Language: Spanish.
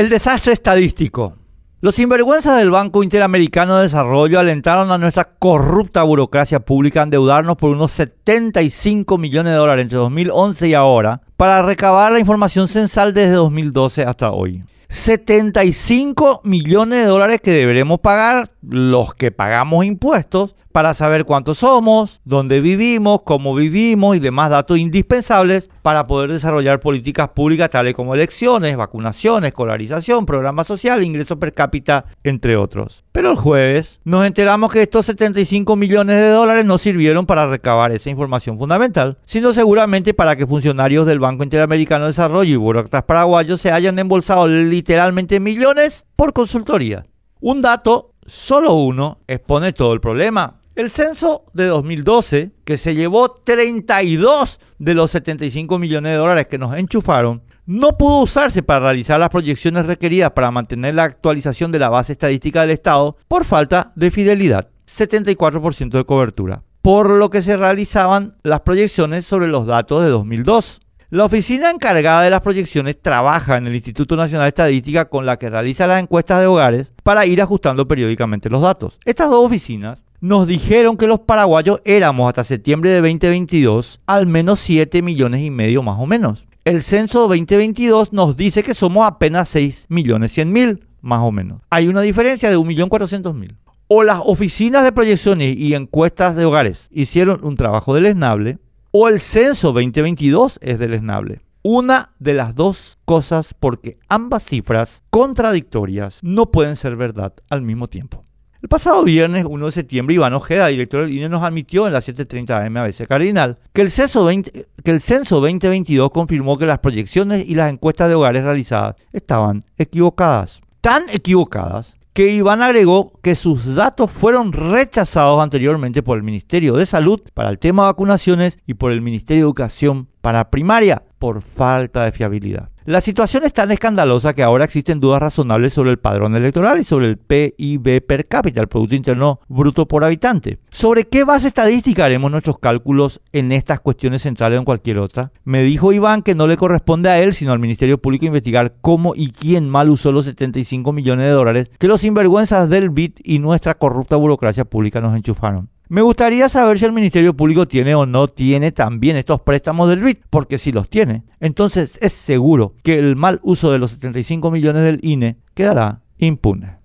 El desastre estadístico. Los sinvergüenzas del Banco Interamericano de Desarrollo alentaron a nuestra corrupta burocracia pública a endeudarnos por unos 75 millones de dólares entre 2011 y ahora para recabar la información censal desde 2012 hasta hoy. 75 millones de dólares que deberemos pagar los que pagamos impuestos para saber cuántos somos, dónde vivimos, cómo vivimos y demás datos indispensables para poder desarrollar políticas públicas tales como elecciones, vacunación, escolarización, programa social, ingreso per cápita, entre otros. Pero el jueves nos enteramos que estos 75 millones de dólares no sirvieron para recabar esa información fundamental, sino seguramente para que funcionarios del Banco Interamericano de Desarrollo y burócratas paraguayos se hayan embolsado literalmente millones por consultoría. Un dato, solo uno, expone todo el problema. El censo de 2012, que se llevó 32 de los 75 millones de dólares que nos enchufaron, no pudo usarse para realizar las proyecciones requeridas para mantener la actualización de la base estadística del Estado por falta de fidelidad, 74% de cobertura, por lo que se realizaban las proyecciones sobre los datos de 2002. La oficina encargada de las proyecciones trabaja en el Instituto Nacional de Estadística con la que realiza las encuestas de hogares para ir ajustando periódicamente los datos. Estas dos oficinas nos dijeron que los paraguayos éramos hasta septiembre de 2022 al menos 7 millones y medio más o menos. El censo 2022 nos dice que somos apenas 6 millones 100 mil más o menos. Hay una diferencia de 1.400.000. O las oficinas de proyecciones y encuestas de hogares hicieron un trabajo deleznable, o el censo 2022 es deleznable. Una de las dos cosas porque ambas cifras contradictorias no pueden ser verdad al mismo tiempo. El pasado viernes 1 de septiembre, Iván Ojeda, director del INE, nos admitió en las 7.30 AM ABC Cardinal que el, censo que el censo 2022 confirmó que las proyecciones y las encuestas de hogares realizadas estaban equivocadas. Tan equivocadas que Iván agregó que sus datos fueron rechazados anteriormente por el Ministerio de Salud para el tema de vacunaciones y por el Ministerio de Educación para primaria por falta de fiabilidad. La situación es tan escandalosa que ahora existen dudas razonables sobre el padrón electoral y sobre el PIB per cápita, el Producto Interno Bruto por habitante. ¿Sobre qué base estadística haremos nuestros cálculos en estas cuestiones centrales o en cualquier otra? Me dijo Iván que no le corresponde a él, sino al Ministerio Público investigar cómo y quién mal usó los 75 millones de dólares que los sinvergüenzas del BIT y nuestra corrupta burocracia pública nos enchufaron. Me gustaría saber si el Ministerio Público tiene o no tiene también estos préstamos del BIT, porque si los tiene, entonces es seguro que el mal uso de los 75 millones del INE quedará impune.